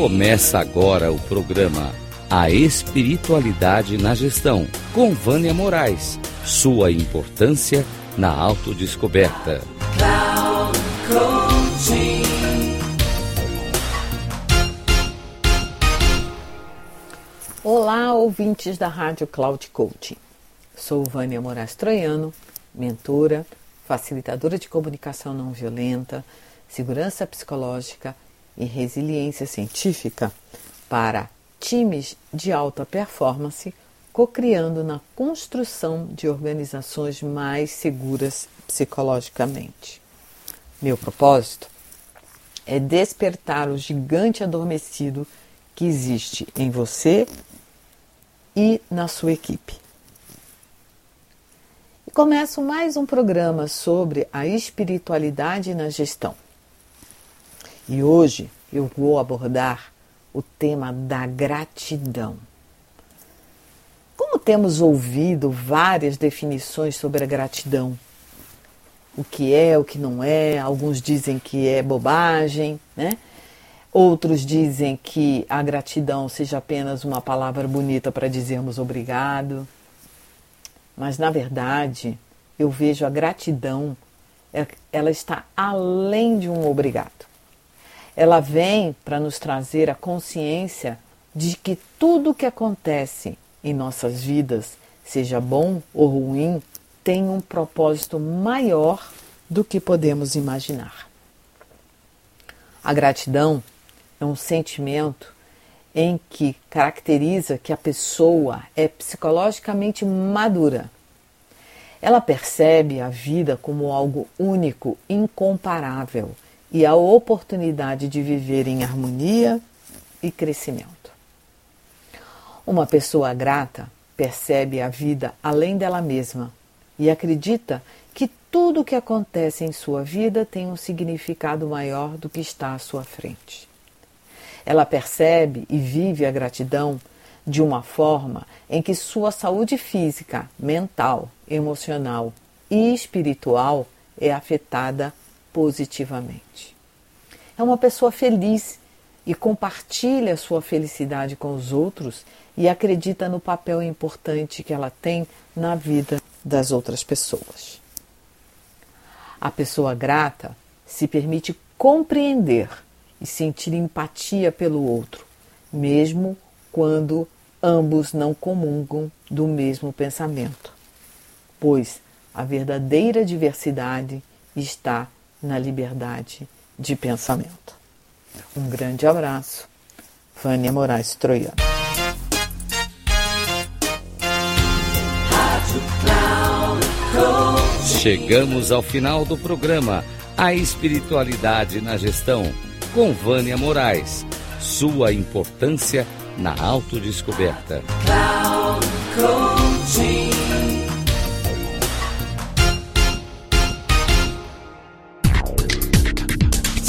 Começa agora o programa A Espiritualidade na Gestão, com Vânia Moraes. Sua importância na autodescoberta. Olá, ouvintes da Rádio Cloud Coaching. Sou Vânia Moraes Troiano, mentora, facilitadora de comunicação não violenta, segurança psicológica e resiliência científica para times de alta performance, co-criando na construção de organizações mais seguras psicologicamente. Meu propósito é despertar o gigante adormecido que existe em você e na sua equipe. E começo mais um programa sobre a espiritualidade na gestão. E hoje eu vou abordar o tema da gratidão. Como temos ouvido várias definições sobre a gratidão, o que é, o que não é, alguns dizem que é bobagem, né? Outros dizem que a gratidão seja apenas uma palavra bonita para dizermos obrigado. Mas na verdade, eu vejo a gratidão, ela está além de um obrigado. Ela vem para nos trazer a consciência de que tudo o que acontece em nossas vidas, seja bom ou ruim, tem um propósito maior do que podemos imaginar. A gratidão é um sentimento em que caracteriza que a pessoa é psicologicamente madura. Ela percebe a vida como algo único, incomparável e a oportunidade de viver em harmonia e crescimento. Uma pessoa grata percebe a vida além dela mesma e acredita que tudo o que acontece em sua vida tem um significado maior do que está à sua frente. Ela percebe e vive a gratidão de uma forma em que sua saúde física, mental, emocional e espiritual é afetada positivamente. É uma pessoa feliz e compartilha sua felicidade com os outros e acredita no papel importante que ela tem na vida das outras pessoas. A pessoa grata se permite compreender e sentir empatia pelo outro, mesmo quando ambos não comungam do mesmo pensamento, pois a verdadeira diversidade está na liberdade de pensamento. Um grande abraço. Vânia Moraes Troiano. Chegamos ao final do programa A Espiritualidade na Gestão, com Vânia Moraes. Sua importância na autodescoberta.